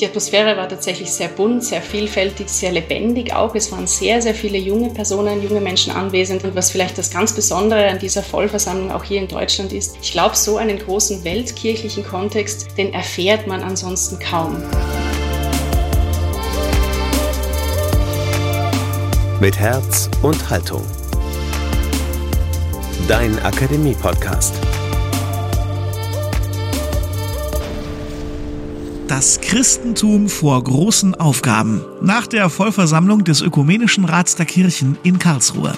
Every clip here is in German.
Die Atmosphäre war tatsächlich sehr bunt, sehr vielfältig, sehr lebendig auch. Es waren sehr, sehr viele junge Personen, junge Menschen anwesend. Und was vielleicht das ganz Besondere an dieser Vollversammlung auch hier in Deutschland ist, ich glaube, so einen großen weltkirchlichen Kontext, den erfährt man ansonsten kaum. Mit Herz und Haltung. Dein Akademie-Podcast. Christentum vor großen Aufgaben nach der Vollversammlung des Ökumenischen Rats der Kirchen in Karlsruhe.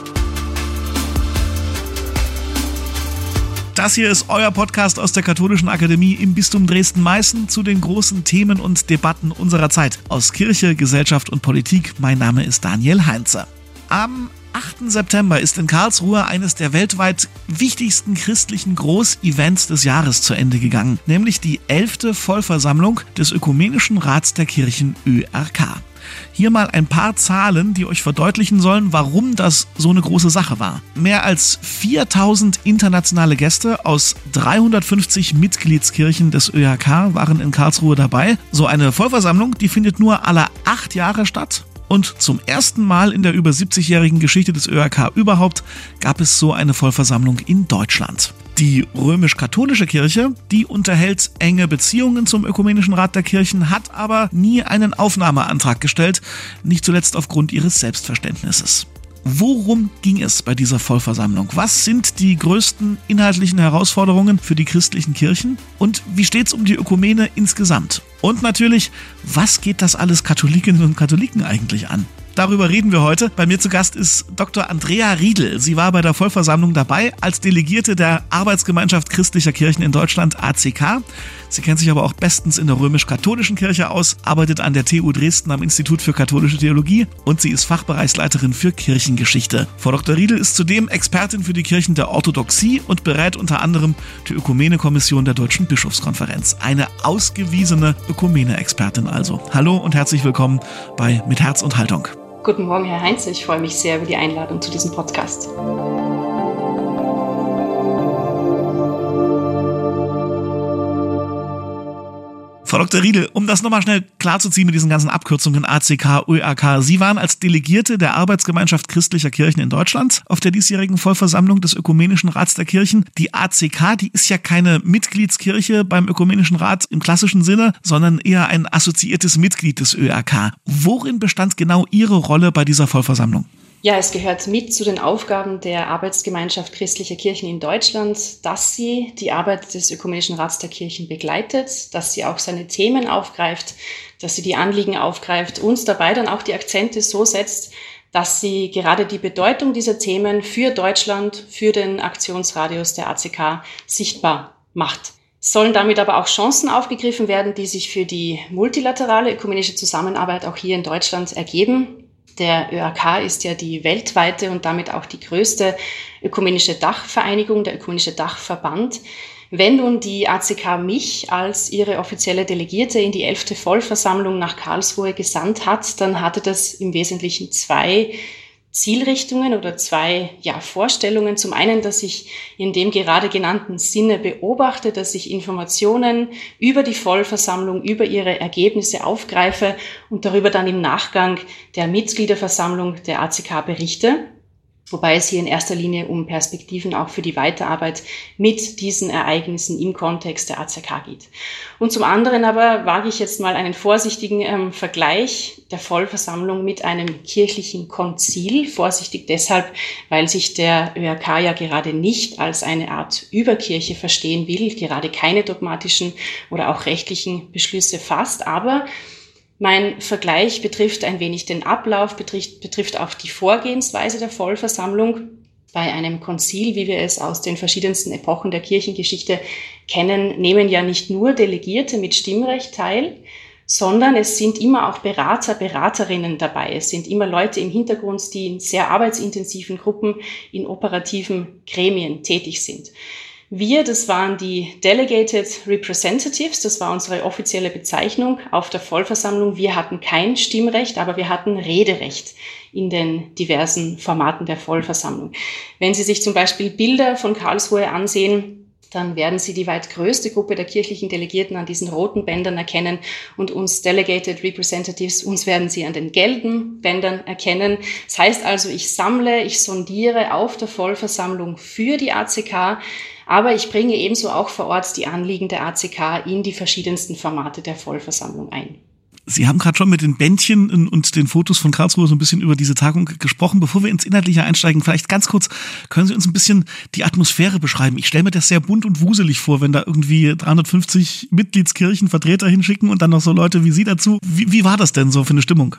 Das hier ist euer Podcast aus der Katholischen Akademie im Bistum Dresden-Meißen zu den großen Themen und Debatten unserer Zeit aus Kirche, Gesellschaft und Politik. Mein Name ist Daniel Heinze. Am 8. September ist in Karlsruhe eines der weltweit wichtigsten christlichen Großevents des Jahres zu Ende gegangen, nämlich die 11. Vollversammlung des Ökumenischen Rats der Kirchen ÖRK. Hier mal ein paar Zahlen, die euch verdeutlichen sollen, warum das so eine große Sache war. Mehr als 4000 internationale Gäste aus 350 Mitgliedskirchen des ÖRK waren in Karlsruhe dabei. So eine Vollversammlung, die findet nur alle acht Jahre statt und zum ersten Mal in der über 70-jährigen Geschichte des ÖRK überhaupt gab es so eine Vollversammlung in Deutschland. Die römisch-katholische Kirche, die unterhält enge Beziehungen zum Ökumenischen Rat der Kirchen, hat aber nie einen Aufnahmeantrag gestellt, nicht zuletzt aufgrund ihres Selbstverständnisses. Worum ging es bei dieser Vollversammlung? Was sind die größten inhaltlichen Herausforderungen für die christlichen Kirchen? Und wie steht es um die Ökumene insgesamt? Und natürlich, was geht das alles Katholikinnen und Katholiken eigentlich an? Darüber reden wir heute. Bei mir zu Gast ist Dr. Andrea Riedel. Sie war bei der Vollversammlung dabei als Delegierte der Arbeitsgemeinschaft christlicher Kirchen in Deutschland ACK. Sie kennt sich aber auch bestens in der römisch-katholischen Kirche aus, arbeitet an der TU Dresden am Institut für katholische Theologie und sie ist Fachbereichsleiterin für Kirchengeschichte. Frau Dr. Riedel ist zudem Expertin für die Kirchen der Orthodoxie und berät unter anderem die Ökumene-Kommission der Deutschen Bischofskonferenz. Eine ausgewiesene Ökumene-Expertin also. Hallo und herzlich willkommen bei Mit Herz und Haltung. Guten Morgen, Herr Heinz. Ich freue mich sehr über die Einladung zu diesem Podcast. Frau Dr. Riedel, um das nochmal schnell klarzuziehen mit diesen ganzen Abkürzungen ACK, ÖAK. Sie waren als Delegierte der Arbeitsgemeinschaft christlicher Kirchen in Deutschland auf der diesjährigen Vollversammlung des Ökumenischen Rats der Kirchen. Die ACK, die ist ja keine Mitgliedskirche beim Ökumenischen Rat im klassischen Sinne, sondern eher ein assoziiertes Mitglied des ÖAK. Worin bestand genau Ihre Rolle bei dieser Vollversammlung? Ja, es gehört mit zu den Aufgaben der Arbeitsgemeinschaft christlicher Kirchen in Deutschland, dass sie die Arbeit des Ökumenischen Rats der Kirchen begleitet, dass sie auch seine Themen aufgreift, dass sie die Anliegen aufgreift und dabei dann auch die Akzente so setzt, dass sie gerade die Bedeutung dieser Themen für Deutschland, für den Aktionsradius der ACK sichtbar macht. sollen damit aber auch Chancen aufgegriffen werden, die sich für die multilaterale ökumenische Zusammenarbeit auch hier in Deutschland ergeben. Der ÖAK ist ja die weltweite und damit auch die größte ökumenische Dachvereinigung, der ökumenische Dachverband. Wenn nun die ACK mich als ihre offizielle Delegierte in die elfte Vollversammlung nach Karlsruhe gesandt hat, dann hatte das im Wesentlichen zwei Zielrichtungen oder zwei ja, Vorstellungen. Zum einen, dass ich in dem gerade genannten Sinne beobachte, dass ich Informationen über die Vollversammlung, über ihre Ergebnisse aufgreife und darüber dann im Nachgang der Mitgliederversammlung der ACK berichte wobei es hier in erster Linie um Perspektiven auch für die Weiterarbeit mit diesen Ereignissen im Kontext der ACK geht. Und zum anderen aber wage ich jetzt mal einen vorsichtigen ähm, Vergleich der Vollversammlung mit einem kirchlichen Konzil. Vorsichtig deshalb, weil sich der ÖRK ja gerade nicht als eine Art Überkirche verstehen will, gerade keine dogmatischen oder auch rechtlichen Beschlüsse fasst, aber mein Vergleich betrifft ein wenig den Ablauf, betrifft, betrifft auch die Vorgehensweise der Vollversammlung. Bei einem Konzil, wie wir es aus den verschiedensten Epochen der Kirchengeschichte kennen, nehmen ja nicht nur Delegierte mit Stimmrecht teil, sondern es sind immer auch Berater, Beraterinnen dabei. Es sind immer Leute im Hintergrund, die in sehr arbeitsintensiven Gruppen, in operativen Gremien tätig sind. Wir, das waren die Delegated Representatives, das war unsere offizielle Bezeichnung auf der Vollversammlung. Wir hatten kein Stimmrecht, aber wir hatten Rederecht in den diversen Formaten der Vollversammlung. Wenn Sie sich zum Beispiel Bilder von Karlsruhe ansehen, dann werden Sie die weit größte Gruppe der kirchlichen Delegierten an diesen roten Bändern erkennen und uns Delegated Representatives, uns werden Sie an den gelben Bändern erkennen. Das heißt also, ich sammle, ich sondiere auf der Vollversammlung für die ACK, aber ich bringe ebenso auch vor Ort die Anliegen der ACK in die verschiedensten Formate der Vollversammlung ein. Sie haben gerade schon mit den Bändchen und den Fotos von Karlsruhe so ein bisschen über diese Tagung gesprochen. Bevor wir ins Inhaltliche einsteigen, vielleicht ganz kurz, können Sie uns ein bisschen die Atmosphäre beschreiben? Ich stelle mir das sehr bunt und wuselig vor, wenn da irgendwie 350 Mitgliedskirchen Vertreter hinschicken und dann noch so Leute wie Sie dazu. Wie, wie war das denn so für eine Stimmung?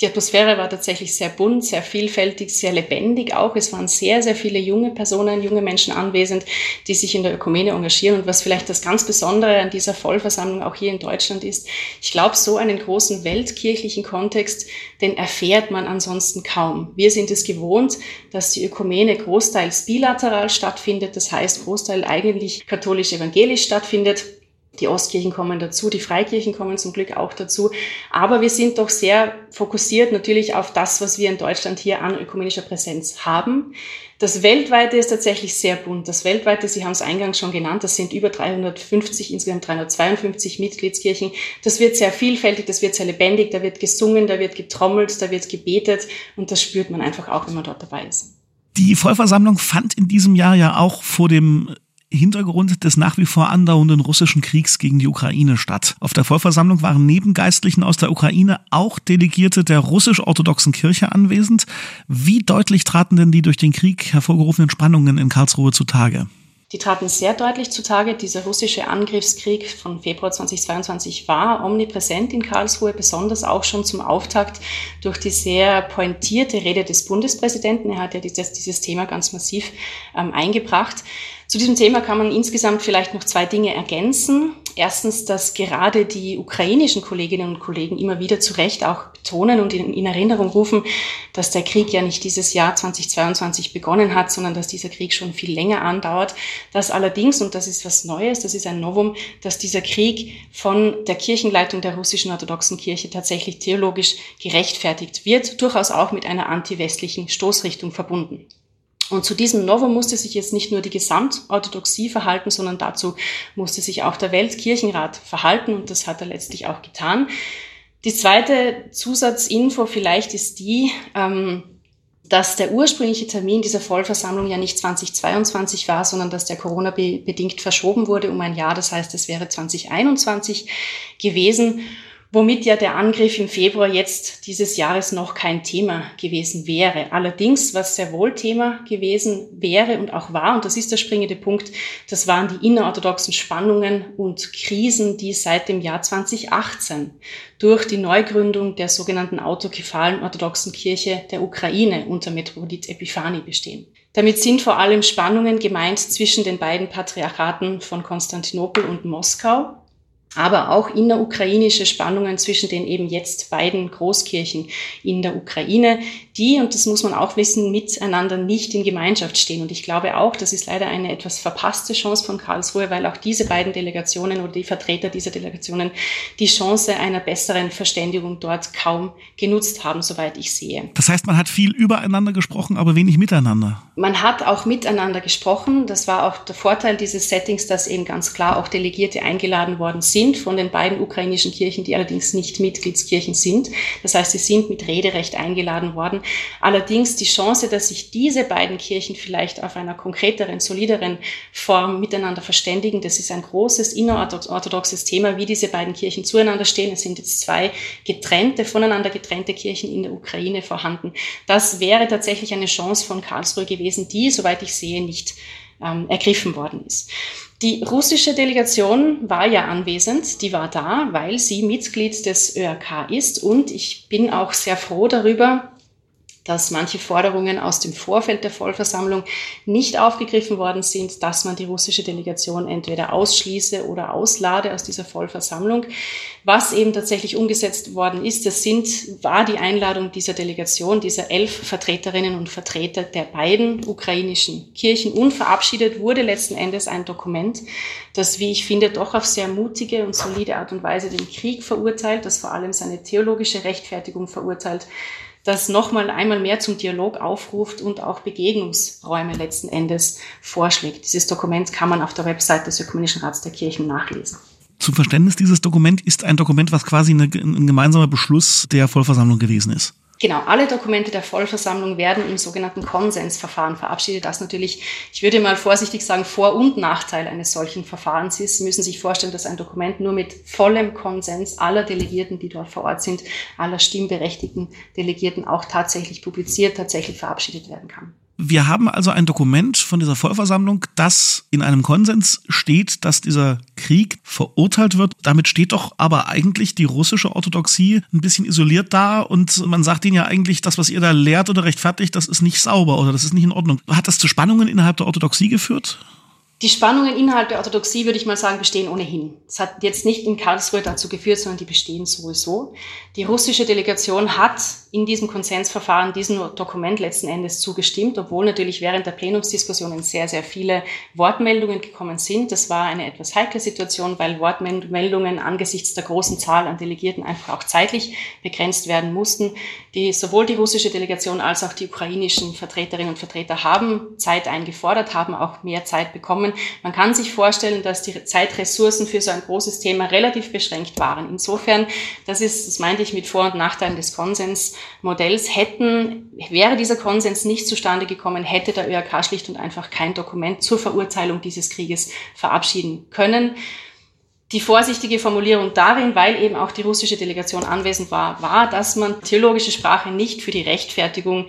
Die Atmosphäre war tatsächlich sehr bunt, sehr vielfältig, sehr lebendig auch. Es waren sehr, sehr viele junge Personen, junge Menschen anwesend, die sich in der Ökumene engagieren. Und was vielleicht das ganz Besondere an dieser Vollversammlung auch hier in Deutschland ist, ich glaube, so einen großen weltkirchlichen Kontext, den erfährt man ansonsten kaum. Wir sind es gewohnt, dass die Ökumene großteils bilateral stattfindet, das heißt Großteil eigentlich katholisch-evangelisch stattfindet. Die Ostkirchen kommen dazu, die Freikirchen kommen zum Glück auch dazu. Aber wir sind doch sehr fokussiert natürlich auf das, was wir in Deutschland hier an ökumenischer Präsenz haben. Das Weltweite ist tatsächlich sehr bunt. Das Weltweite, Sie haben es eingangs schon genannt, das sind über 350, insgesamt 352 Mitgliedskirchen. Das wird sehr vielfältig, das wird sehr lebendig, da wird gesungen, da wird getrommelt, da wird gebetet und das spürt man einfach auch, wenn man dort dabei ist. Die Vollversammlung fand in diesem Jahr ja auch vor dem Hintergrund des nach wie vor andauernden russischen Kriegs gegen die Ukraine statt. Auf der Vollversammlung waren neben Geistlichen aus der Ukraine auch Delegierte der russisch-orthodoxen Kirche anwesend. Wie deutlich traten denn die durch den Krieg hervorgerufenen Spannungen in Karlsruhe zutage? Die traten sehr deutlich zutage. Dieser russische Angriffskrieg von Februar 2022 war omnipräsent in Karlsruhe, besonders auch schon zum Auftakt durch die sehr pointierte Rede des Bundespräsidenten. Er hat ja dieses, dieses Thema ganz massiv ähm, eingebracht. Zu diesem Thema kann man insgesamt vielleicht noch zwei Dinge ergänzen. Erstens, dass gerade die ukrainischen Kolleginnen und Kollegen immer wieder zu Recht auch betonen und in, in, Erinnerung rufen, dass der Krieg ja nicht dieses Jahr 2022 begonnen hat, sondern dass dieser Krieg schon viel länger andauert. Dass allerdings, und das ist was Neues, das ist ein Novum, dass dieser Krieg von der Kirchenleitung der russischen orthodoxen Kirche tatsächlich theologisch gerechtfertigt wird, durchaus auch mit einer anti-westlichen Stoßrichtung verbunden. Und zu diesem Novum musste sich jetzt nicht nur die Gesamtorthodoxie verhalten, sondern dazu musste sich auch der Weltkirchenrat verhalten und das hat er letztlich auch getan. Die zweite Zusatzinfo vielleicht ist die, ähm, dass der ursprüngliche Termin dieser Vollversammlung ja nicht 2022 war, sondern dass der Corona-bedingt verschoben wurde um ein Jahr. Das heißt, es wäre 2021 gewesen womit ja der Angriff im Februar jetzt dieses Jahres noch kein Thema gewesen wäre. Allerdings, was sehr wohl Thema gewesen wäre und auch war, und das ist der springende Punkt, das waren die innerorthodoxen Spannungen und Krisen, die seit dem Jahr 2018 durch die Neugründung der sogenannten autokephalen orthodoxen Kirche der Ukraine unter Metropolit Epiphani bestehen. Damit sind vor allem Spannungen gemeint zwischen den beiden Patriarchaten von Konstantinopel und Moskau, aber auch innerukrainische Spannungen zwischen den eben jetzt beiden Großkirchen in der Ukraine, die, und das muss man auch wissen, miteinander nicht in Gemeinschaft stehen. Und ich glaube auch, das ist leider eine etwas verpasste Chance von Karlsruhe, weil auch diese beiden Delegationen oder die Vertreter dieser Delegationen die Chance einer besseren Verständigung dort kaum genutzt haben, soweit ich sehe. Das heißt, man hat viel übereinander gesprochen, aber wenig miteinander. Man hat auch miteinander gesprochen. Das war auch der Vorteil dieses Settings, dass eben ganz klar auch Delegierte eingeladen worden sind von den beiden ukrainischen Kirchen, die allerdings nicht Mitgliedskirchen sind. Das heißt, sie sind mit Rederecht eingeladen worden. Allerdings die Chance, dass sich diese beiden Kirchen vielleicht auf einer konkreteren, solideren Form miteinander verständigen, das ist ein großes innerorthodoxes Thema, wie diese beiden Kirchen zueinander stehen. Es sind jetzt zwei getrennte, voneinander getrennte Kirchen in der Ukraine vorhanden. Das wäre tatsächlich eine Chance von Karlsruhe gewesen, die, soweit ich sehe, nicht ähm, ergriffen worden ist. Die russische Delegation war ja anwesend, die war da, weil sie Mitglied des ÖRK ist und ich bin auch sehr froh darüber, dass manche Forderungen aus dem Vorfeld der Vollversammlung nicht aufgegriffen worden sind, dass man die russische Delegation entweder ausschließe oder auslade aus dieser Vollversammlung. Was eben tatsächlich umgesetzt worden ist, das sind, war die Einladung dieser Delegation, dieser elf Vertreterinnen und Vertreter der beiden ukrainischen Kirchen. Und verabschiedet wurde letzten Endes ein Dokument, das, wie ich finde, doch auf sehr mutige und solide Art und Weise den Krieg verurteilt, das vor allem seine theologische Rechtfertigung verurteilt, das nochmal einmal mehr zum Dialog aufruft und auch Begegnungsräume letzten Endes vorschlägt. Dieses Dokument kann man auf der Website des Ökumenischen Rats der Kirchen nachlesen. Zum Verständnis, dieses Dokument ist ein Dokument, was quasi eine, ein gemeinsamer Beschluss der Vollversammlung gewesen ist. Genau, alle Dokumente der Vollversammlung werden im sogenannten Konsensverfahren verabschiedet. Das natürlich, ich würde mal vorsichtig sagen, Vor- und Nachteil eines solchen Verfahrens ist. Sie müssen sich vorstellen, dass ein Dokument nur mit vollem Konsens aller Delegierten, die dort vor Ort sind, aller stimmberechtigten Delegierten auch tatsächlich publiziert, tatsächlich verabschiedet werden kann. Wir haben also ein Dokument von dieser Vollversammlung, das in einem Konsens steht, dass dieser Krieg verurteilt wird. Damit steht doch aber eigentlich die russische Orthodoxie ein bisschen isoliert da und man sagt ihnen ja eigentlich, das, was ihr da lehrt oder rechtfertigt, das ist nicht sauber oder das ist nicht in Ordnung. Hat das zu Spannungen innerhalb der Orthodoxie geführt? Die Spannungen innerhalb der Orthodoxie, würde ich mal sagen, bestehen ohnehin. Es hat jetzt nicht in Karlsruhe dazu geführt, sondern die bestehen sowieso. Die russische Delegation hat in diesem Konsensverfahren diesem Dokument letzten Endes zugestimmt, obwohl natürlich während der Plenumsdiskussionen sehr, sehr viele Wortmeldungen gekommen sind. Das war eine etwas heikle Situation, weil Wortmeldungen angesichts der großen Zahl an Delegierten einfach auch zeitlich begrenzt werden mussten. Die, sowohl die russische Delegation als auch die ukrainischen Vertreterinnen und Vertreter haben Zeit eingefordert, haben auch mehr Zeit bekommen. Man kann sich vorstellen, dass die Zeitressourcen für so ein großes Thema relativ beschränkt waren. Insofern, das ist, das meinte ich mit Vor- und Nachteilen des Konsens, Modells hätten, wäre dieser Konsens nicht zustande gekommen, hätte der ÖRK schlicht und einfach kein Dokument zur Verurteilung dieses Krieges verabschieden können. Die vorsichtige Formulierung darin, weil eben auch die russische Delegation anwesend war, war, dass man theologische Sprache nicht für die Rechtfertigung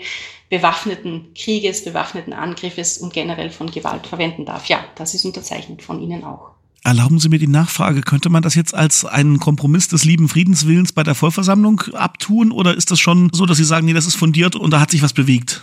bewaffneten Krieges, bewaffneten Angriffes und generell von Gewalt verwenden darf. Ja, das ist unterzeichnet von Ihnen auch. Erlauben Sie mir die Nachfrage, könnte man das jetzt als einen Kompromiss des lieben Friedenswillens bei der Vollversammlung abtun oder ist das schon so, dass Sie sagen, nee, das ist fundiert und da hat sich was bewegt?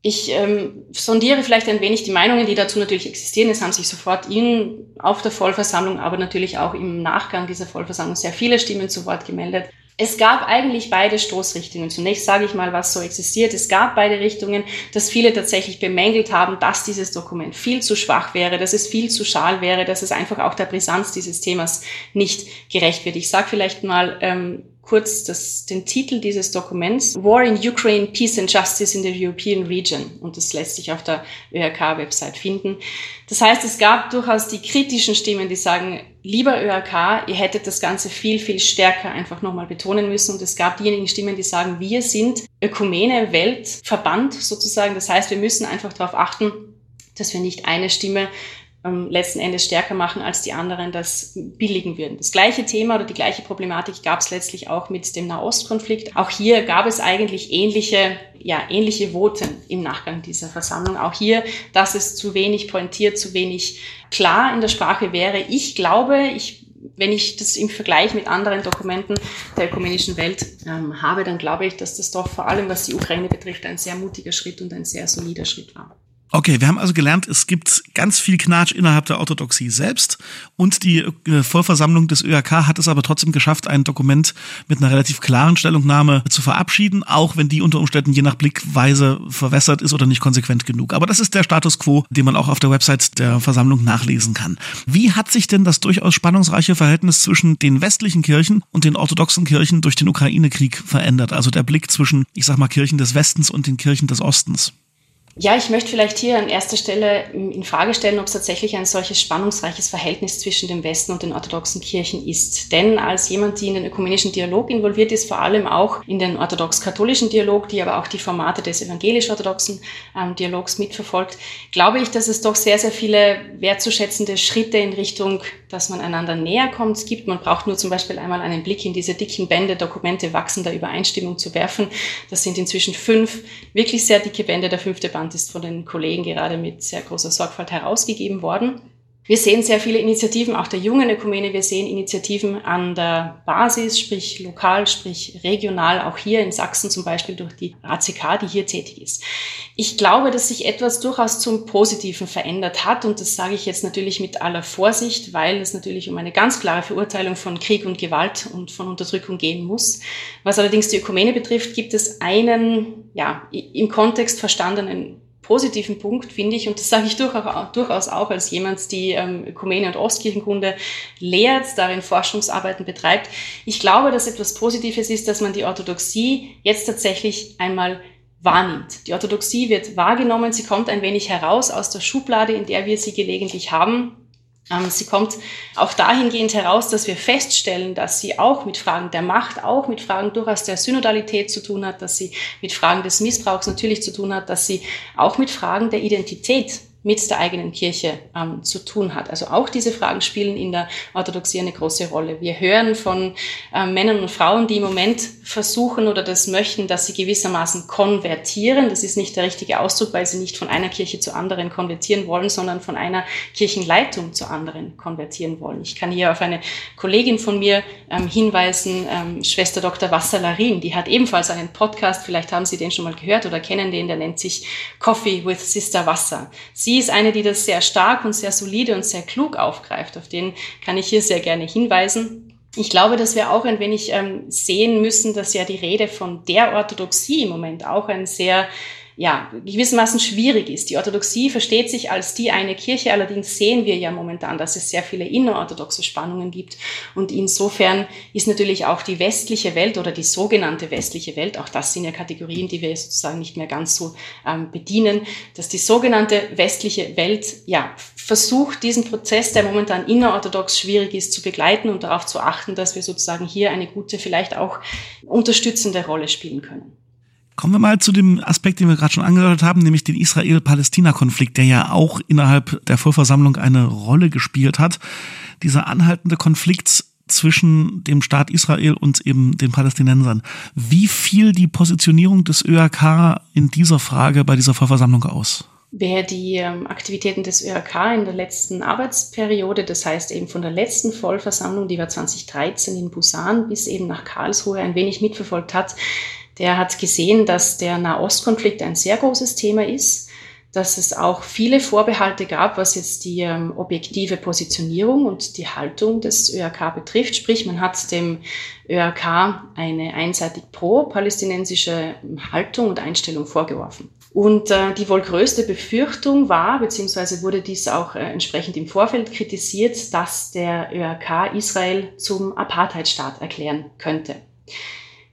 Ich ähm, sondiere vielleicht ein wenig die Meinungen, die dazu natürlich existieren. Es haben sich sofort Ihnen auf der Vollversammlung, aber natürlich auch im Nachgang dieser Vollversammlung sehr viele Stimmen zu Wort gemeldet. Es gab eigentlich beide Stoßrichtungen. Zunächst sage ich mal, was so existiert. Es gab beide Richtungen, dass viele tatsächlich bemängelt haben, dass dieses Dokument viel zu schwach wäre, dass es viel zu schal wäre, dass es einfach auch der Brisanz dieses Themas nicht gerecht wird. Ich sage vielleicht mal ähm, kurz das, den Titel dieses Dokuments, War in Ukraine, Peace and Justice in the European Region. Und das lässt sich auf der ÖRK-Website finden. Das heißt, es gab durchaus die kritischen Stimmen, die sagen, lieber ÖRK, ihr hättet das Ganze viel, viel stärker einfach nochmal betonen müssen. Und es gab diejenigen Stimmen, die sagen, wir sind Ökumene, Weltverband sozusagen. Das heißt, wir müssen einfach darauf achten, dass wir nicht eine Stimme ähm, letzten Endes stärker machen als die anderen das billigen würden. Das gleiche Thema oder die gleiche Problematik gab es letztlich auch mit dem Nahostkonflikt. Auch hier gab es eigentlich ähnliche, ja, ähnliche Voten im Nachgang dieser Versammlung. Auch hier, dass es zu wenig pointiert, zu wenig klar in der Sprache wäre. Ich glaube, ich wenn ich das im Vergleich mit anderen Dokumenten der ökumenischen Welt ähm, habe, dann glaube ich, dass das doch vor allem, was die Ukraine betrifft, ein sehr mutiger Schritt und ein sehr solider Schritt war. Okay, wir haben also gelernt, es gibt ganz viel Knatsch innerhalb der Orthodoxie selbst und die äh, Vollversammlung des ÖRK hat es aber trotzdem geschafft, ein Dokument mit einer relativ klaren Stellungnahme zu verabschieden, auch wenn die unter Umständen je nach Blickweise verwässert ist oder nicht konsequent genug. Aber das ist der Status quo, den man auch auf der Website der Versammlung nachlesen kann. Wie hat sich denn das durchaus spannungsreiche Verhältnis zwischen den westlichen Kirchen und den orthodoxen Kirchen durch den Ukraine-Krieg verändert? Also der Blick zwischen, ich sag mal, Kirchen des Westens und den Kirchen des Ostens. Ja, ich möchte vielleicht hier an erster Stelle in Frage stellen, ob es tatsächlich ein solches spannungsreiches Verhältnis zwischen dem Westen und den orthodoxen Kirchen ist. Denn als jemand, die in den ökumenischen Dialog involviert ist, vor allem auch in den orthodox-katholischen Dialog, die aber auch die Formate des evangelisch-orthodoxen ähm, Dialogs mitverfolgt, glaube ich, dass es doch sehr, sehr viele wertzuschätzende Schritte in Richtung, dass man einander näher kommt, gibt. Man braucht nur zum Beispiel einmal einen Blick in diese dicken Bände Dokumente wachsender Übereinstimmung zu werfen. Das sind inzwischen fünf wirklich sehr dicke Bände. Der fünfte Band ist von den Kollegen gerade mit sehr großer Sorgfalt herausgegeben worden. Wir sehen sehr viele Initiativen, auch der jungen Ökumene. Wir sehen Initiativen an der Basis, sprich lokal, sprich regional, auch hier in Sachsen zum Beispiel durch die ACK, die hier tätig ist. Ich glaube, dass sich etwas durchaus zum Positiven verändert hat und das sage ich jetzt natürlich mit aller Vorsicht, weil es natürlich um eine ganz klare Verurteilung von Krieg und Gewalt und von Unterdrückung gehen muss. Was allerdings die Ökumene betrifft, gibt es einen, ja, im Kontext verstandenen positiven Punkt, finde ich, und das sage ich durchaus auch als jemand, die ähm, Ökumene und Ostkirchenkunde lehrt, darin Forschungsarbeiten betreibt. Ich glaube, dass etwas Positives ist, dass man die Orthodoxie jetzt tatsächlich einmal wahrnimmt. Die Orthodoxie wird wahrgenommen, sie kommt ein wenig heraus aus der Schublade, in der wir sie gelegentlich haben sie kommt auch dahingehend heraus, dass wir feststellen, dass sie auch mit Fragen der Macht, auch mit Fragen durchaus der Synodalität zu tun hat, dass sie mit Fragen des Missbrauchs natürlich zu tun hat, dass sie auch mit Fragen der Identität mit der eigenen Kirche ähm, zu tun hat. Also auch diese Fragen spielen in der Orthodoxie eine große Rolle. Wir hören von äh, Männern und Frauen, die im Moment versuchen oder das möchten, dass sie gewissermaßen konvertieren. Das ist nicht der richtige Ausdruck, weil sie nicht von einer Kirche zu anderen konvertieren wollen, sondern von einer Kirchenleitung zu anderen konvertieren wollen. Ich kann hier auf eine Kollegin von mir ähm, hinweisen, ähm, Schwester Dr. Wassalarin, die hat ebenfalls einen Podcast, vielleicht haben Sie den schon mal gehört oder kennen den, der nennt sich Coffee with Sister Wasser. Sie sie ist eine, die das sehr stark und sehr solide und sehr klug aufgreift. Auf den kann ich hier sehr gerne hinweisen. Ich glaube, dass wir auch ein wenig ähm, sehen müssen, dass ja die Rede von der Orthodoxie im Moment auch ein sehr ja, gewissermaßen schwierig ist. Die Orthodoxie versteht sich als die eine Kirche, allerdings sehen wir ja momentan, dass es sehr viele innerorthodoxe Spannungen gibt. Und insofern ist natürlich auch die westliche Welt oder die sogenannte westliche Welt, auch das sind ja Kategorien, die wir sozusagen nicht mehr ganz so ähm, bedienen, dass die sogenannte westliche Welt ja versucht, diesen Prozess, der momentan innerorthodox schwierig ist, zu begleiten und darauf zu achten, dass wir sozusagen hier eine gute, vielleicht auch unterstützende Rolle spielen können. Kommen wir mal zu dem Aspekt, den wir gerade schon angedeutet haben, nämlich den Israel-Palästina-Konflikt, der ja auch innerhalb der Vollversammlung eine Rolle gespielt hat. Dieser anhaltende Konflikt zwischen dem Staat Israel und eben den Palästinensern. Wie fiel die Positionierung des ÖRK in dieser Frage bei dieser Vollversammlung aus? Wer die ähm, Aktivitäten des ÖRK in der letzten Arbeitsperiode, das heißt eben von der letzten Vollversammlung, die war 2013 in Busan bis eben nach Karlsruhe ein wenig mitverfolgt hat, der hat gesehen, dass der Nahostkonflikt ein sehr großes Thema ist, dass es auch viele Vorbehalte gab, was jetzt die ähm, objektive Positionierung und die Haltung des ÖRK betrifft. Sprich, man hat dem ÖRK eine einseitig pro-palästinensische Haltung und Einstellung vorgeworfen. Und äh, die wohl größte Befürchtung war, beziehungsweise wurde dies auch äh, entsprechend im Vorfeld kritisiert, dass der ÖRK Israel zum Apartheidstaat erklären könnte.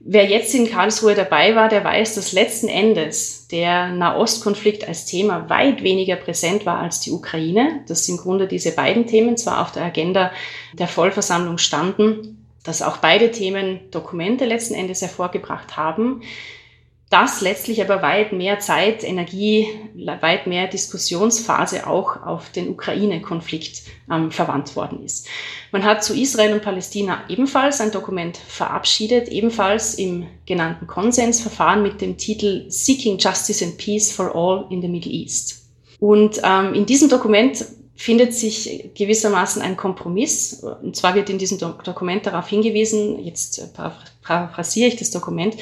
Wer jetzt in Karlsruhe dabei war, der weiß, dass letzten Endes der Nahostkonflikt als Thema weit weniger präsent war als die Ukraine. Dass im Grunde diese beiden Themen zwar auf der Agenda der Vollversammlung standen, dass auch beide Themen Dokumente letzten Endes hervorgebracht haben, dass letztlich aber weit mehr Zeit, Energie, weit mehr Diskussionsphase auch auf den Ukraine-Konflikt ähm, verwandt worden ist. Man hat zu Israel und Palästina ebenfalls ein Dokument verabschiedet, ebenfalls im genannten Konsensverfahren mit dem Titel Seeking Justice and Peace for All in the Middle East. Und ähm, in diesem Dokument findet sich gewissermaßen ein Kompromiss. Und zwar wird in diesem Dokument darauf hingewiesen, jetzt paraphrasiere ich das Dokument,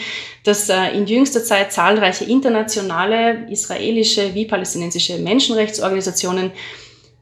dass äh, in jüngster Zeit zahlreiche internationale, israelische wie palästinensische Menschenrechtsorganisationen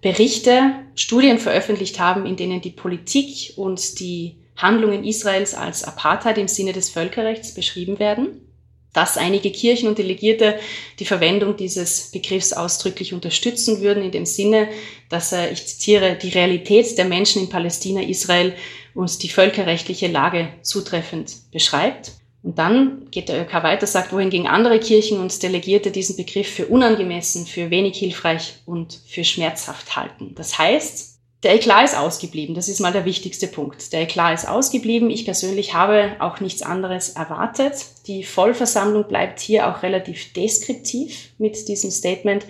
Berichte, Studien veröffentlicht haben, in denen die Politik und die Handlungen Israels als Apartheid im Sinne des Völkerrechts beschrieben werden. Dass einige Kirchen und Delegierte die Verwendung dieses Begriffs ausdrücklich unterstützen würden, in dem Sinne, dass er, ich zitiere, die Realität der Menschen in Palästina, Israel und die völkerrechtliche Lage zutreffend beschreibt. Und dann geht der ÖK weiter, sagt, wohingegen andere Kirchen und Delegierte diesen Begriff für unangemessen, für wenig hilfreich und für schmerzhaft halten. Das heißt, der Eklat ist ausgeblieben. Das ist mal der wichtigste Punkt. Der Eklat ist ausgeblieben. Ich persönlich habe auch nichts anderes erwartet. Die Vollversammlung bleibt hier auch relativ deskriptiv mit diesem Statement.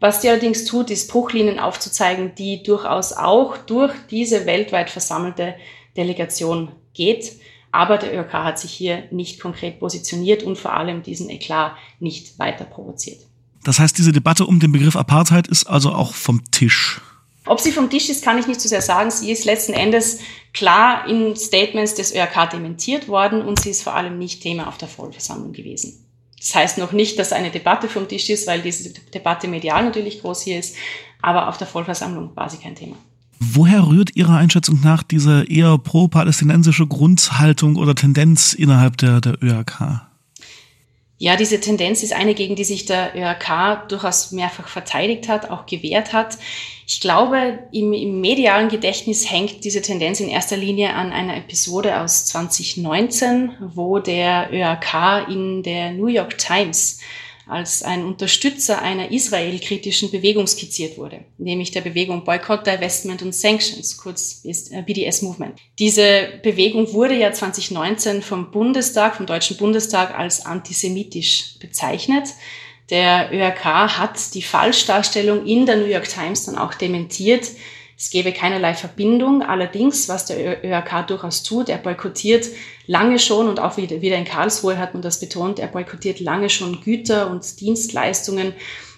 Was die allerdings tut, ist Bruchlinien aufzuzeigen, die durchaus auch durch diese weltweit versammelte Delegation geht. Aber der ÖRK hat sich hier nicht konkret positioniert und vor allem diesen Eklat nicht weiter provoziert. Das heißt, diese Debatte um den Begriff Apartheid ist also auch vom Tisch. Ob sie vom Tisch ist, kann ich nicht so sehr sagen. Sie ist letzten Endes klar in Statements des ÖRK dementiert worden und sie ist vor allem nicht Thema auf der Vollversammlung gewesen. Das heißt noch nicht, dass eine Debatte vom Tisch ist, weil diese Debatte medial natürlich groß hier ist, aber auf der Vollversammlung war sie kein Thema. Woher rührt Ihrer Einschätzung nach diese eher pro-palästinensische Grundhaltung oder Tendenz innerhalb der, der ÖRK? Ja, diese Tendenz ist eine, gegen die sich der ÖRK durchaus mehrfach verteidigt hat, auch gewehrt hat. Ich glaube, im, im, medialen Gedächtnis hängt diese Tendenz in erster Linie an einer Episode aus 2019, wo der ÖRK in der New York Times als ein Unterstützer einer israelkritischen Bewegung skizziert wurde, nämlich der Bewegung Boycott, Divestment und Sanctions, kurz BDS äh, Movement. Diese Bewegung wurde ja 2019 vom Bundestag, vom Deutschen Bundestag als antisemitisch bezeichnet. Der ÖRK hat die Falschdarstellung in der New York Times dann auch dementiert. Es gäbe keinerlei Verbindung. Allerdings, was der ÖRK durchaus tut, er boykottiert lange schon und auch wieder, in Karlsruhe hat man das betont, er boykottiert lange schon Güter und Dienstleistungen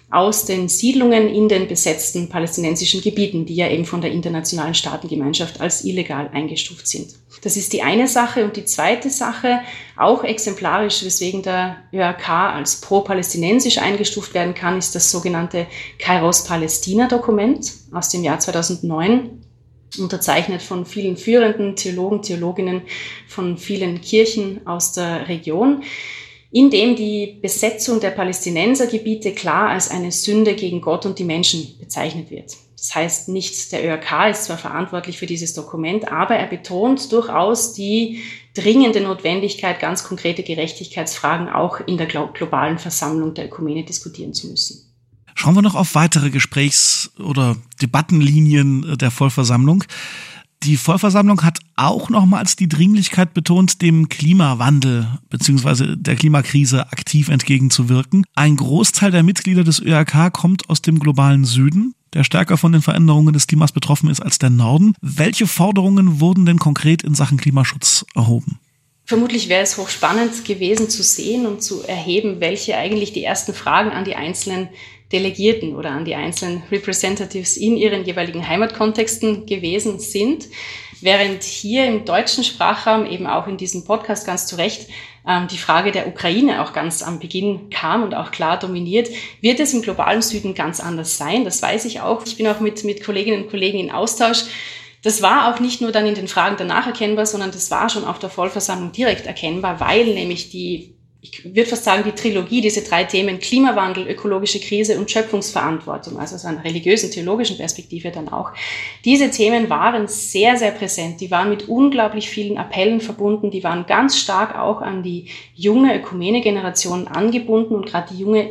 aus den Siedlungen in den besetzten palästinensischen Gebieten, die ja eben von der internationalen Staatengemeinschaft als illegal eingestuft sind. Das ist die eine Sache. Und die zweite Sache, auch exemplarisch, weswegen der ÖRK als pro-palästinensisch eingestuft werden kann, ist das sogenannte Kairos-Palästina-Dokument aus dem Jahr 2009 unterzeichnet von vielen führenden Theologen, Theologinnen von vielen Kirchen aus der Region, in dem die Besetzung der Palästinensergebiete klar als eine Sünde gegen Gott und die Menschen bezeichnet wird. Das heißt nicht, der ÖRK ist zwar verantwortlich für dieses Dokument, aber er betont durchaus die dringende Notwendigkeit, ganz konkrete Gerechtigkeitsfragen auch in der globalen Versammlung der Ökumene diskutieren zu müssen. Schauen wir noch auf weitere Gesprächs- oder Debattenlinien der Vollversammlung. Die Vollversammlung hat auch nochmals die Dringlichkeit betont, dem Klimawandel bzw. der Klimakrise aktiv entgegenzuwirken. Ein Großteil der Mitglieder des ÖRK kommt aus dem globalen Süden, der stärker von den Veränderungen des Klimas betroffen ist als der Norden. Welche Forderungen wurden denn konkret in Sachen Klimaschutz erhoben? Vermutlich wäre es hochspannend gewesen zu sehen und zu erheben, welche eigentlich die ersten Fragen an die einzelnen Delegierten oder an die einzelnen Representatives in ihren jeweiligen Heimatkontexten gewesen sind. Während hier im deutschen Sprachraum eben auch in diesem Podcast ganz zu Recht ähm, die Frage der Ukraine auch ganz am Beginn kam und auch klar dominiert, wird es im globalen Süden ganz anders sein. Das weiß ich auch. Ich bin auch mit, mit Kolleginnen und Kollegen in Austausch. Das war auch nicht nur dann in den Fragen danach erkennbar, sondern das war schon auf der Vollversammlung direkt erkennbar, weil nämlich die ich würde fast sagen, die Trilogie, diese drei Themen Klimawandel, ökologische Krise und Schöpfungsverantwortung, also aus einer religiösen, theologischen Perspektive dann auch. Diese Themen waren sehr, sehr präsent. Die waren mit unglaublich vielen Appellen verbunden. Die waren ganz stark auch an die junge Ökumene-Generation angebunden und gerade die junge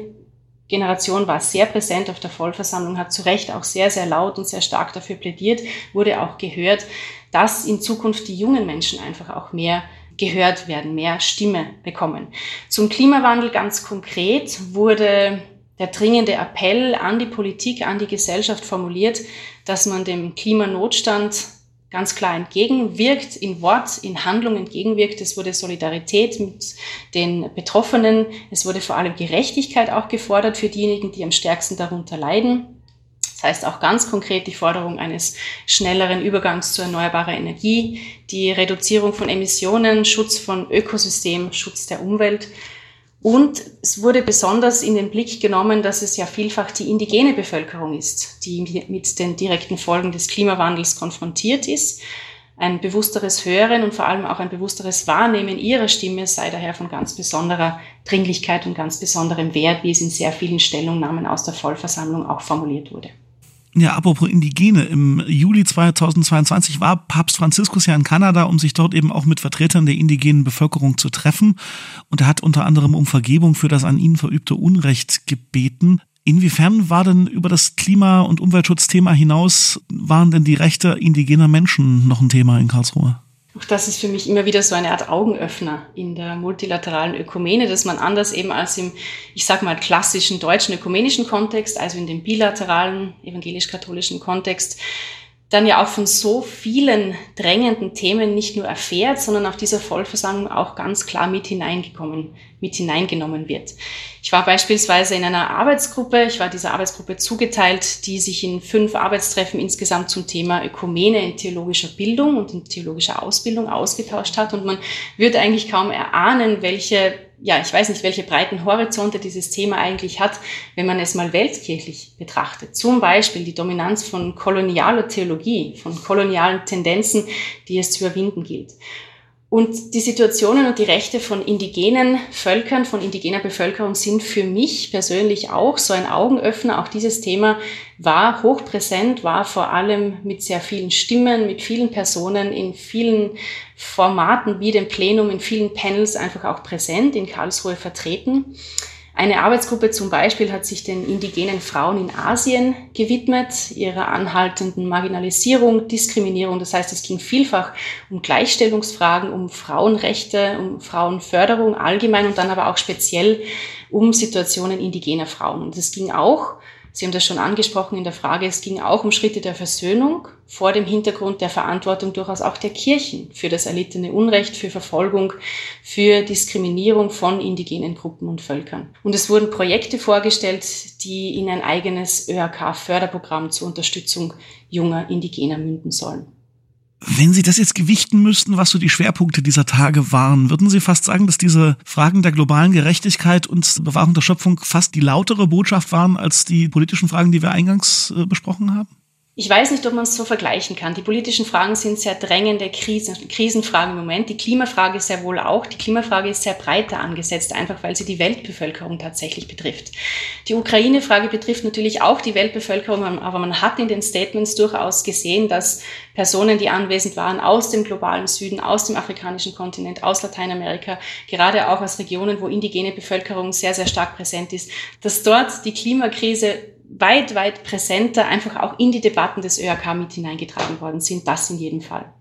Generation war sehr präsent auf der Vollversammlung, hat zu Recht auch sehr, sehr laut und sehr stark dafür plädiert, wurde auch gehört, dass in Zukunft die jungen Menschen einfach auch mehr gehört werden, mehr Stimme bekommen. Zum Klimawandel ganz konkret wurde der dringende Appell an die Politik, an die Gesellschaft formuliert, dass man dem Klimanotstand ganz klar entgegenwirkt, in Wort, in Handlung entgegenwirkt. Es wurde Solidarität mit den Betroffenen. Es wurde vor allem Gerechtigkeit auch gefordert für diejenigen, die am stärksten darunter leiden. Das heißt auch ganz konkret die Forderung eines schnelleren Übergangs zu erneuerbarer Energie, die Reduzierung von Emissionen, Schutz von Ökosystem, Schutz der Umwelt. Und es wurde besonders in den Blick genommen, dass es ja vielfach die indigene Bevölkerung ist, die mit den direkten Folgen des Klimawandels konfrontiert ist. Ein bewussteres Hören und vor allem auch ein bewussteres Wahrnehmen ihrer Stimme sei daher von ganz besonderer Dringlichkeit und ganz besonderem Wert, wie es in sehr vielen Stellungnahmen aus der Vollversammlung auch formuliert wurde. Ja, apropos Indigene. Im Juli 2022 war Papst Franziskus ja in Kanada, um sich dort eben auch mit Vertretern der indigenen Bevölkerung zu treffen. Und er hat unter anderem um Vergebung für das an ihnen verübte Unrecht gebeten. Inwiefern war denn über das Klima- und Umweltschutzthema hinaus, waren denn die Rechte indigener Menschen noch ein Thema in Karlsruhe? Auch das ist für mich immer wieder so eine Art Augenöffner in der multilateralen Ökumene, dass man anders eben als im, ich sag mal, klassischen deutschen ökumenischen Kontext, also in dem bilateralen evangelisch-katholischen Kontext, dann ja auch von so vielen drängenden Themen nicht nur erfährt, sondern auf dieser Vollversammlung auch ganz klar mit hineingekommen, mit hineingenommen wird. Ich war beispielsweise in einer Arbeitsgruppe, ich war dieser Arbeitsgruppe zugeteilt, die sich in fünf Arbeitstreffen insgesamt zum Thema Ökumene in theologischer Bildung und in theologischer Ausbildung ausgetauscht hat und man würde eigentlich kaum erahnen, welche ja, ich weiß nicht, welche breiten Horizonte dieses Thema eigentlich hat, wenn man es mal weltkirchlich betrachtet. Zum Beispiel die Dominanz von kolonialer Theologie, von kolonialen Tendenzen, die es zu überwinden gilt. Und die Situationen und die Rechte von indigenen Völkern, von indigener Bevölkerung sind für mich persönlich auch so ein Augenöffner. Auch dieses Thema war hochpräsent, war vor allem mit sehr vielen Stimmen, mit vielen Personen in vielen Formaten wie dem Plenum, in vielen Panels einfach auch präsent in Karlsruhe vertreten. Eine Arbeitsgruppe zum Beispiel hat sich den indigenen Frauen in Asien gewidmet, ihrer anhaltenden Marginalisierung, Diskriminierung. Das heißt, es ging vielfach um Gleichstellungsfragen, um Frauenrechte, um Frauenförderung allgemein und dann aber auch speziell um Situationen indigener Frauen. Und es ging auch Sie haben das schon angesprochen in der Frage, es ging auch um Schritte der Versöhnung vor dem Hintergrund der Verantwortung durchaus auch der Kirchen für das erlittene Unrecht, für Verfolgung, für Diskriminierung von indigenen Gruppen und Völkern. Und es wurden Projekte vorgestellt, die in ein eigenes ÖRK-Förderprogramm zur Unterstützung junger Indigener münden sollen. Wenn Sie das jetzt gewichten müssten, was so die Schwerpunkte dieser Tage waren, würden Sie fast sagen, dass diese Fragen der globalen Gerechtigkeit und Bewahrung der Schöpfung fast die lautere Botschaft waren als die politischen Fragen, die wir eingangs äh, besprochen haben? Ich weiß nicht, ob man es so vergleichen kann. Die politischen Fragen sind sehr drängende Krisen, Krisenfragen im Moment. Die Klimafrage sehr wohl auch. Die Klimafrage ist sehr breiter angesetzt, einfach weil sie die Weltbevölkerung tatsächlich betrifft. Die Ukraine-Frage betrifft natürlich auch die Weltbevölkerung, aber man hat in den Statements durchaus gesehen, dass Personen, die anwesend waren aus dem globalen Süden, aus dem afrikanischen Kontinent, aus Lateinamerika, gerade auch aus Regionen, wo indigene Bevölkerung sehr, sehr stark präsent ist, dass dort die Klimakrise weit, weit präsenter einfach auch in die Debatten des ÖRK mit hineingetragen worden sind. Das in jedem Fall.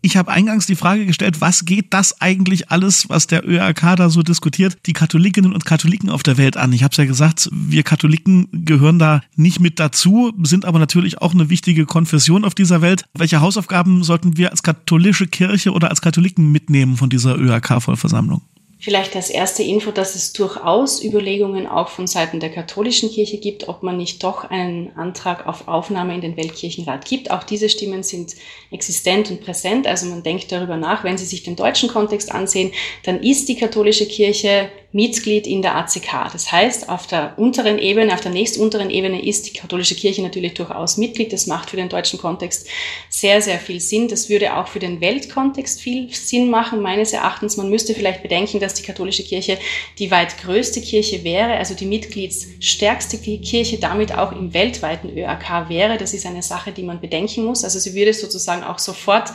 Ich habe eingangs die Frage gestellt, was geht das eigentlich alles, was der ÖRK da so diskutiert, die Katholikinnen und Katholiken auf der Welt an? Ich habe es ja gesagt, wir Katholiken gehören da nicht mit dazu, sind aber natürlich auch eine wichtige Konfession auf dieser Welt. Welche Hausaufgaben sollten wir als katholische Kirche oder als Katholiken mitnehmen von dieser ÖRK-Vollversammlung? Vielleicht als erste Info, dass es durchaus Überlegungen auch von Seiten der katholischen Kirche gibt, ob man nicht doch einen Antrag auf Aufnahme in den Weltkirchenrat gibt. Auch diese Stimmen sind existent und präsent. Also man denkt darüber nach, wenn Sie sich den deutschen Kontext ansehen, dann ist die katholische Kirche Mitglied in der ACK. Das heißt, auf der unteren Ebene, auf der nächstunteren Ebene ist die katholische Kirche natürlich durchaus Mitglied. Das macht für den deutschen Kontext sehr, sehr viel Sinn. Das würde auch für den Weltkontext viel Sinn machen, meines Erachtens. Man müsste vielleicht bedenken, dass die katholische Kirche die weit größte Kirche wäre, also die mitgliedsstärkste Kirche, damit auch im weltweiten ÖAK wäre. Das ist eine Sache, die man bedenken muss. Also sie würde sozusagen auch sofort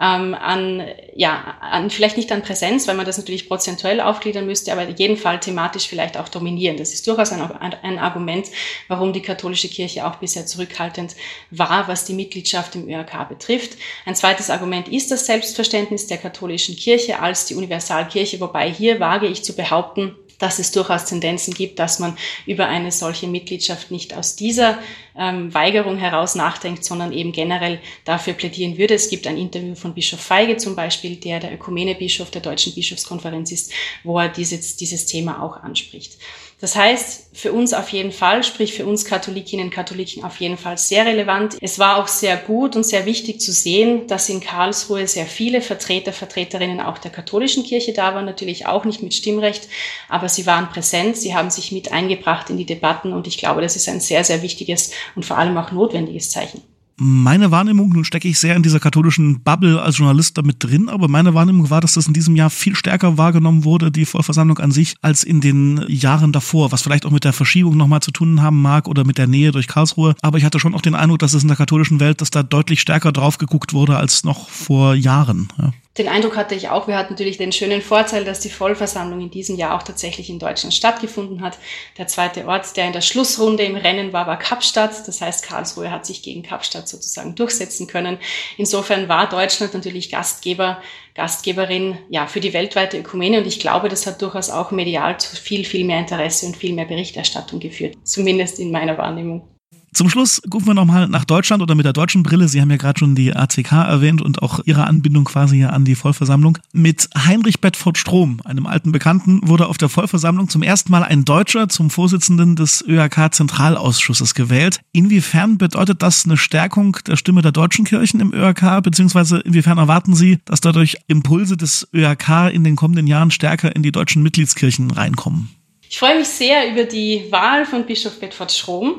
ähm, an, ja, an, vielleicht nicht an Präsenz, weil man das natürlich prozentuell aufgliedern müsste, aber in jedem Fall thematisch vielleicht auch dominieren. Das ist durchaus ein, ein Argument, warum die katholische Kirche auch bisher zurückhaltend war, was die Mitgliedschaft im ÖRK betrifft. Ein zweites Argument ist das Selbstverständnis der katholischen Kirche als die Universalkirche, wobei hier wage ich zu behaupten, dass es durchaus Tendenzen gibt, dass man über eine solche Mitgliedschaft nicht aus dieser ähm, Weigerung heraus nachdenkt, sondern eben generell dafür plädieren würde. Es gibt ein Interview von Bischof Feige zum Beispiel, der der Ökumene-Bischof der Deutschen Bischofskonferenz ist, wo er dieses, dieses Thema auch anspricht. Das heißt, für uns auf jeden Fall, sprich für uns Katholikinnen und Katholiken auf jeden Fall sehr relevant. Es war auch sehr gut und sehr wichtig zu sehen, dass in Karlsruhe sehr viele Vertreter, Vertreterinnen auch der katholischen Kirche da waren, natürlich auch nicht mit Stimmrecht, aber sie waren präsent, sie haben sich mit eingebracht in die Debatten und ich glaube, das ist ein sehr, sehr wichtiges und vor allem auch notwendiges Zeichen meine Wahrnehmung, nun stecke ich sehr in dieser katholischen Bubble als Journalist damit drin, aber meine Wahrnehmung war, dass das in diesem Jahr viel stärker wahrgenommen wurde, die Vollversammlung an sich, als in den Jahren davor, was vielleicht auch mit der Verschiebung nochmal zu tun haben mag oder mit der Nähe durch Karlsruhe. Aber ich hatte schon auch den Eindruck, dass es in der katholischen Welt, dass da deutlich stärker drauf geguckt wurde als noch vor Jahren. Ja. Den Eindruck hatte ich auch. Wir hatten natürlich den schönen Vorteil, dass die Vollversammlung in diesem Jahr auch tatsächlich in Deutschland stattgefunden hat. Der zweite Ort, der in der Schlussrunde im Rennen war, war Kapstadt. Das heißt, Karlsruhe hat sich gegen Kapstadt sozusagen durchsetzen können. Insofern war Deutschland natürlich Gastgeber, Gastgeberin, ja, für die weltweite Ökumene. Und ich glaube, das hat durchaus auch medial zu viel, viel mehr Interesse und viel mehr Berichterstattung geführt. Zumindest in meiner Wahrnehmung. Zum Schluss gucken wir nochmal nach Deutschland oder mit der deutschen Brille. Sie haben ja gerade schon die ACK erwähnt und auch Ihre Anbindung quasi an die Vollversammlung. Mit Heinrich Bedford Strom, einem alten Bekannten, wurde auf der Vollversammlung zum ersten Mal ein Deutscher zum Vorsitzenden des ÖRK-Zentralausschusses gewählt. Inwiefern bedeutet das eine Stärkung der Stimme der deutschen Kirchen im ÖRK, beziehungsweise inwiefern erwarten Sie, dass dadurch Impulse des ÖRK in den kommenden Jahren stärker in die deutschen Mitgliedskirchen reinkommen? Ich freue mich sehr über die Wahl von Bischof Bedford Strom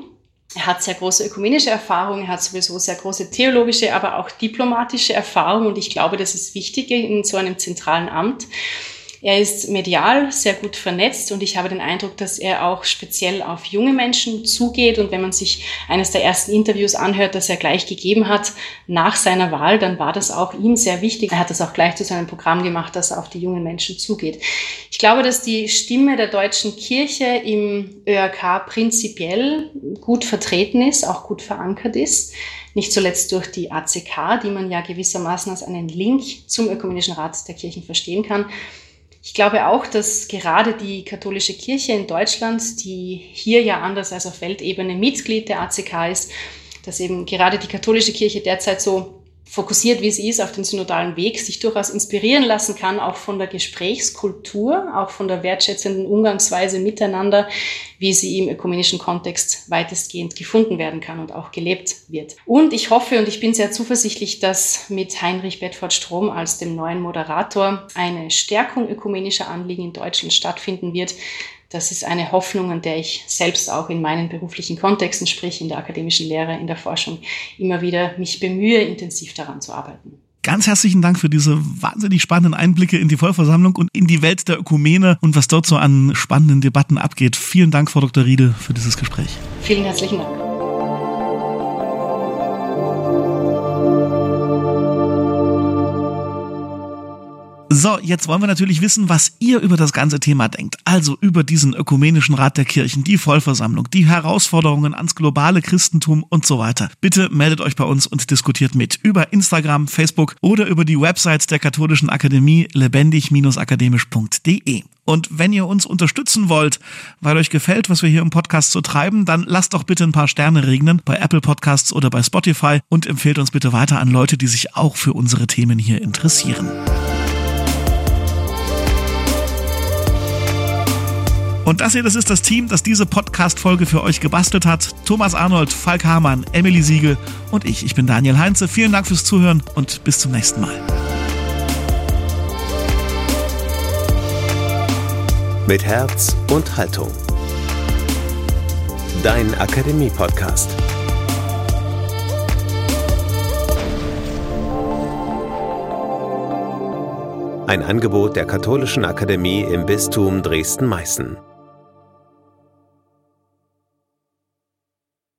Er hat sehr große ökumenische Erfahrung, er hat sowieso sehr große theologische, aber auch diplomatische Erfahrung und ich glaube, das ist wichtig in so einem zentralen Amt. Er ist medial sehr gut vernetzt und ich habe den Eindruck, dass er auch speziell auf junge Menschen zugeht. Und wenn man sich eines der ersten Interviews anhört, das er gleich gegeben hat nach seiner Wahl, dann war das auch ihm sehr wichtig. Er hat das auch gleich zu seinem Programm gemacht, dass er auf die jungen Menschen zugeht. Ich glaube, dass die Stimme der deutschen Kirche im ÖRK prinzipiell gut vertreten ist, auch gut verankert ist nicht zuletzt durch die ACK, die man ja gewissermaßen als einen Link zum Ökumenischen Rat der Kirchen verstehen kann. Ich glaube auch, dass gerade die katholische Kirche in Deutschland, die hier ja anders als auf Weltebene Mitglied der ACK ist, dass eben gerade die katholische Kirche derzeit so fokussiert, wie sie ist, auf den synodalen Weg, sich durchaus inspirieren lassen kann, auch von der Gesprächskultur, auch von der wertschätzenden Umgangsweise miteinander, wie sie im ökumenischen Kontext weitestgehend gefunden werden kann und auch gelebt wird. Und ich hoffe und ich bin sehr zuversichtlich, dass mit Heinrich Bedford Strom als dem neuen Moderator eine Stärkung ökumenischer Anliegen in Deutschland stattfinden wird, das ist eine Hoffnung, an der ich selbst auch in meinen beruflichen Kontexten, sprich in der akademischen Lehre, in der Forschung, immer wieder mich bemühe, intensiv daran zu arbeiten. Ganz herzlichen Dank für diese wahnsinnig spannenden Einblicke in die Vollversammlung und in die Welt der Ökumene und was dort so an spannenden Debatten abgeht. Vielen Dank, Frau Dr. Riede, für dieses Gespräch. Vielen herzlichen Dank. So, jetzt wollen wir natürlich wissen, was ihr über das ganze Thema denkt. Also über diesen ökumenischen Rat der Kirchen, die Vollversammlung, die Herausforderungen ans globale Christentum und so weiter. Bitte meldet euch bei uns und diskutiert mit über Instagram, Facebook oder über die Website der Katholischen Akademie lebendig-akademisch.de. Und wenn ihr uns unterstützen wollt, weil euch gefällt, was wir hier im Podcast so treiben, dann lasst doch bitte ein paar Sterne regnen bei Apple Podcasts oder bei Spotify und empfehlt uns bitte weiter an Leute, die sich auch für unsere Themen hier interessieren. Und das hier, das ist das Team, das diese Podcast-Folge für euch gebastelt hat. Thomas Arnold, Falk Hamann, Emily Siegel und ich. Ich bin Daniel Heinze. Vielen Dank fürs Zuhören und bis zum nächsten Mal. Mit Herz und Haltung. Dein Akademie-Podcast. Ein Angebot der Katholischen Akademie im Bistum Dresden-Meißen.